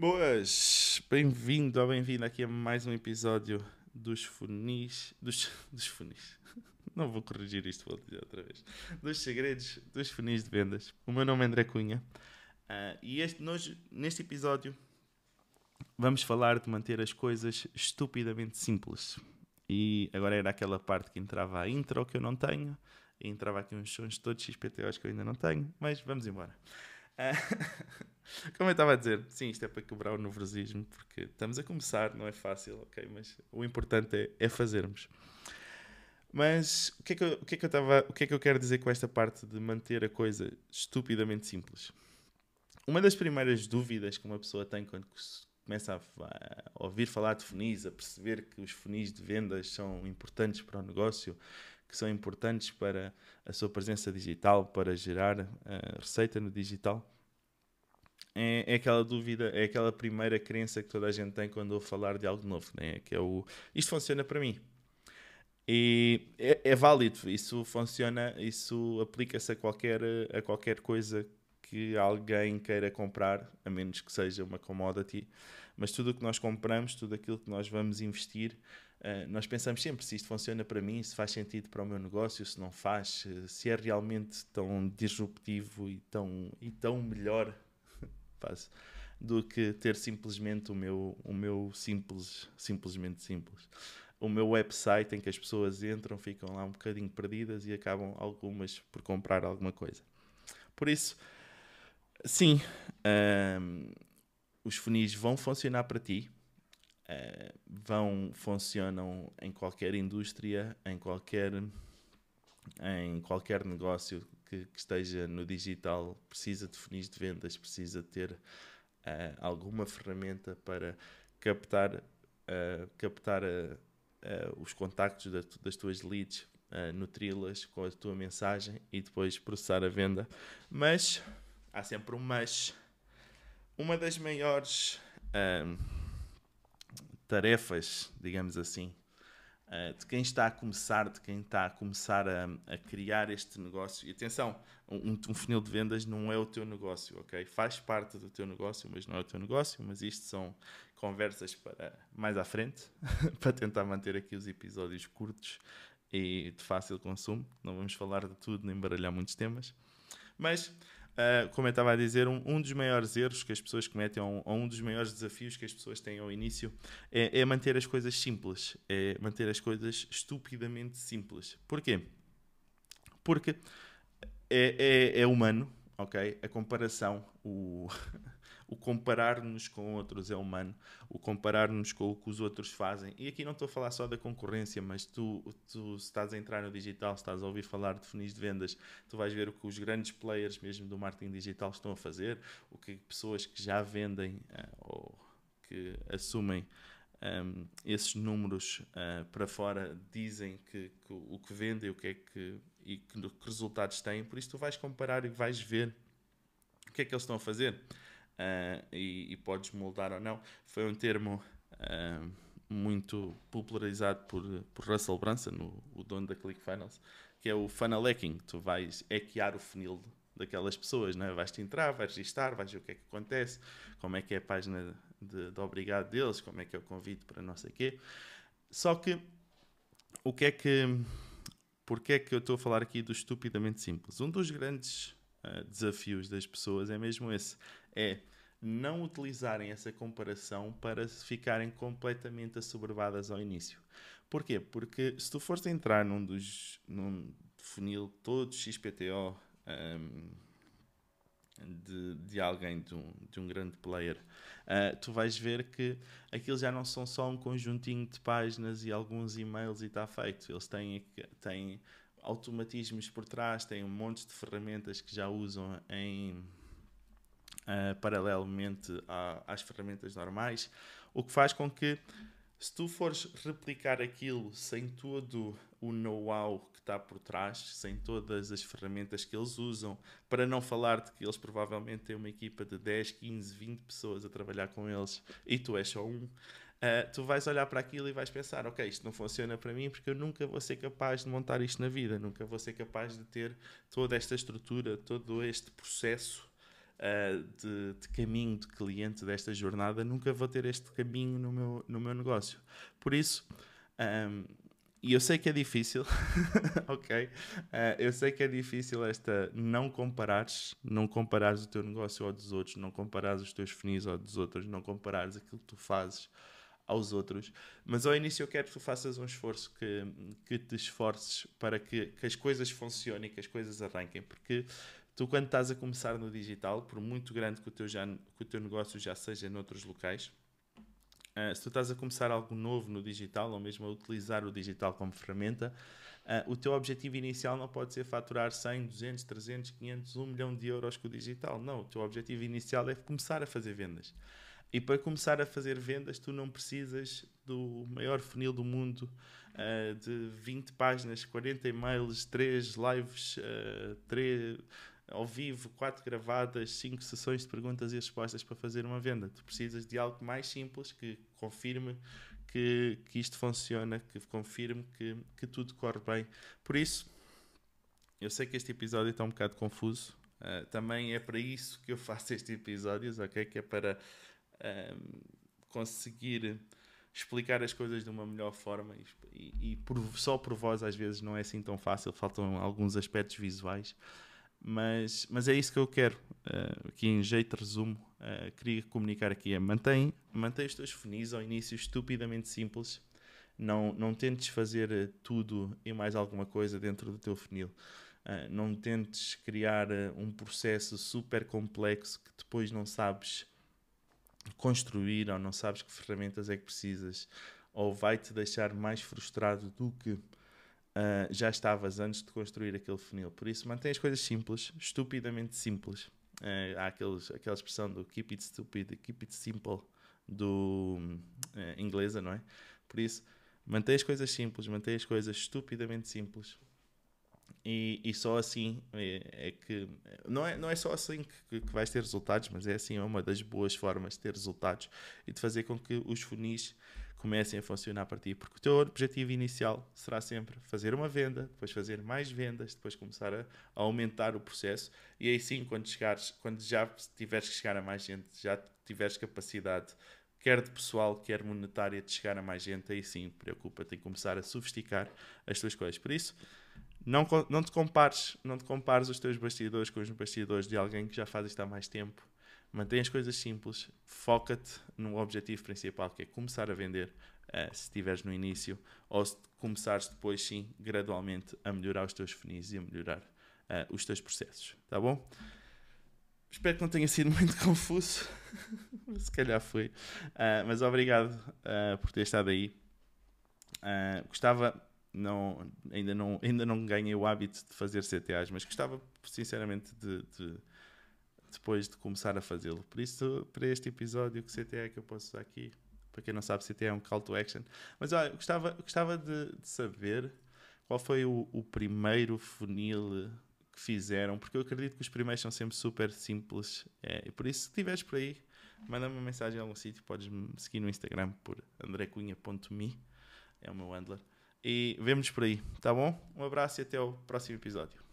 Boas, bem-vindo ou bem-vinda aqui a mais um episódio dos funis. Dos, dos funis. Não vou corrigir isto, vou dizer outra vez. Dos segredos dos funis de vendas. O meu nome é André Cunha uh, e este, nós, neste episódio vamos falar de manter as coisas estupidamente simples. E agora era aquela parte que entrava a intro que eu não tenho, e entrava aqui uns sons todos XPTOs que eu ainda não tenho, mas vamos embora. Uh, como eu estava a dizer, sim, isto é para quebrar o nervosismo, porque estamos a começar, não é fácil, ok? Mas o importante é, é fazermos. Mas o que é que eu, o que é que eu estava, o que é que eu quero dizer com esta parte de manter a coisa estupidamente simples? Uma das primeiras dúvidas que uma pessoa tem quando começa a, a ouvir falar de funis, a perceber que os funis de vendas são importantes para o negócio, que são importantes para a sua presença digital, para gerar uh, receita no digital, é, é, aquela dúvida, é aquela primeira crença que toda a gente tem quando ouve falar de algo novo, né? que é o isto funciona para mim. E é, é válido, isso funciona, isso aplica-se a qualquer, a qualquer coisa que alguém queira comprar, a menos que seja uma commodity. Mas tudo o que nós compramos, tudo aquilo que nós vamos investir, uh, nós pensamos sempre se isto funciona para mim, se faz sentido para o meu negócio, se não faz, se é realmente tão disruptivo e tão, e tão melhor do que ter simplesmente o meu, o meu simples, simplesmente simples. O meu website em que as pessoas entram, ficam lá um bocadinho perdidas e acabam algumas por comprar alguma coisa. Por isso, Sim, um, os funis vão funcionar para ti, uh, vão funcionam em qualquer indústria, em qualquer em qualquer negócio que, que esteja no digital precisa de funis de vendas, precisa ter uh, alguma ferramenta para captar uh, captar os contactos da, das tuas leads, nutri-las com a tua mensagem e depois processar a venda, mas há sempre um mas. Uma das maiores tarefas, digamos assim, uh, de quem está a começar, de quem está a começar a, a criar este negócio. E atenção, um, um, funil de vendas não é o teu negócio, ok? Faz parte do teu negócio, mas não é o teu negócio. Mas isto são conversas para mais à frente, para tentar manter aqui os episódios curtos e de fácil consumo. Não vamos falar de tudo nem baralhar muitos temas. Mas Uh, como eu estava a dizer, um, um, dos maiores erros que as pessoas cometem, ou um, um, dos maiores desafios que as pessoas têm ao início, é, é, manter as coisas simples, é manter as coisas estupidamente simples. Porquê? Porque é, é, é humano, ok? A comparação, o, o comparar-nos com outros é humano, o comparar-nos com o que os outros fazem. E aqui não estou a falar só da concorrência, mas tu, tu estás a entrar no digital, estás a ouvir falar de funis de vendas, tu vais ver o que os grandes players mesmo do marketing digital estão a fazer, o que pessoas que já vendem uh, ou que assumem um, ehm, esses números uh, para fora dizem que, que, o que vendem o que é que, e que, que resultados têm, por isso tu vais comparar e vais ver o que é que eles estão a fazer uh, e, e, podes moldar ou não. Foi um termo uh, muito popularizado por, por Russell Brunson, o, o dono da ClickFunnels, que é o funnel hacking. Tu vais hackear o funil daquelas pessoas, né? vais-te entrar, vais registar, vais ver o que é que acontece, como é que é a página de, de obrigado deles, como é que é o convite para não sei o quê. Só que o que é que porque é que eu estou a falar aqui do estupidamente simples? Um dos grandes uh, desafios das pessoas é mesmo esse é não utilizarem essa comparação para ficarem completamente assoberbadas ao início. Porquê? Porque se tu fores entrar num dos num funil todo XPTO um, de, de alguém, de um, de um grande player, uh, tu vais ver que aquilo já não são só um conjuntinho de páginas e alguns e-mails e está feito. Eles têm, têm automatismos por trás, têm um monte de ferramentas que já usam em uh, paralelamente à, às ferramentas normais, o que faz com que, se tu fores replicar aquilo sem todo o know-how que está por trás, sem todas as ferramentas que eles usam, para não falar de que eles provavelmente têm uma equipa de 10, 15, 20 pessoas a trabalhar com eles e tu és só um. Uh, tu vais olhar para aquilo e vais pensar: ok, isto não funciona para mim porque eu nunca vou ser capaz de montar isto na vida, nunca vou ser capaz de ter toda esta estrutura, todo este processo uh, de, de, caminho de cliente desta jornada, nunca vou ter este caminho no meu, no meu negócio. Por isso, um, e eu sei que é difícil, ok? Uh, eu sei que é difícil esta não comparares, não comparares o teu negócio ao dos outros, não comparares os teus finis ao dos outros, não comparares aquilo que tu fazes aos outros. Mas ao início eu quero que tu faças um esforço, que, que te esforces para que, que as coisas funcionem, que as coisas arranquem, porque tu quando estás a começar no digital, por muito grande que o teu, já, que o teu negócio já seja noutros locais, uh, se tu estás a começar algo novo no digital, ou mesmo a utilizar o digital como ferramenta, uh, o teu objetivo inicial não pode ser faturar 100, 200, 300, 500, 1 milhão de euros com o digital. Não, o teu objetivo inicial é começar a fazer vendas. E para começar a fazer vendas, tu não precisas do maior funil do mundo, uh, de 20 páginas, 40 e-mails, 3 lives, uh, 3 ao vivo, 4 gravadas, 5 sessões de perguntas e respostas para fazer uma venda. Tu precisas de algo mais simples que confirme que, que isto funciona, que confirme que, que tudo corre bem. Por isso, eu sei que este episódio está um bocado confuso. Uh, também é para isso que eu faço estes episódios, ok? Que é para um, conseguir explicar as coisas de uma melhor forma e, e, por, só por voz às vezes não é assim tão fácil, faltam alguns aspectos visuais, mas, mas é isso que eu quero. Uh, aqui em jeito de resumo, uh, queria comunicar aqui é mantém, mantém os teus funis ao início estupidamente simples, não, não tentes fazer eh, tudo e mais alguma coisa dentro do teu funil. Uh, não tentes criar um processo super complexo que depois não sabes construir ou não sabes que ferramentas é que precisas ou vai-te deixar mais frustrado do que uh, já estavas antes de construir aquele funil. Por isso, mantém as coisas simples, estupidamente simples. Uh, há aqueles, aquela expressão do keep it stupid, keep it simple, do uh, inglesa, não é? Por isso, mantém as coisas simples, mantém as coisas estupidamente simples e, e só assim é, é, que. Não é, não é só assim que, que vais ter resultados, mas é assim é uma das boas formas de ter resultados e de fazer com que os funis comecem a funcionar para ti. Porque o teu objetivo inicial será sempre fazer uma venda, depois fazer mais vendas, depois começar a, a aumentar o processo. E aí sim, quando, chegares, quando já tiveres que chegar a mais gente, já tiveres capacidade quer de pessoal, quer monetária, de chegar a mais gente, aí sim, preocupa-te em começar a sofisticar as tuas coisas. Por isso, não, não, te compares, não te compares os teus bastidores com os bastidores de alguém que já faz isto há mais tempo. Mantém as coisas simples, foca-te no objetivo principal, que é começar a vender uh, se estiveres no início, ou se começares depois, sim, gradualmente a melhorar os teus funis e a melhorar uh, os teus processos. Tá bom? Espero que não tenha sido muito confuso. se calhar foi. Uh, mas obrigado por ter estado aí. gostava não, ainda, não, ainda não ganhei o hábito de fazer CTAs, mas gostava sinceramente de, de depois de começar a fazê-lo. Por isso, para este episódio, que CTA é que eu posso usar aqui? Para quem não sabe, CTA é um call to action. Mas olha, gostava, gostava de, de saber qual foi o, o, primeiro funil que fizeram, porque eu acredito que os primeiros são sempre super simples. É, e por isso, se estiveres por aí, manda-me uma mensagem em algum sítio. Podes me seguir no Instagram por andrecunha.me, é o meu handler. E vemos por aí, tá bom? Um abraço e até o próximo episódio.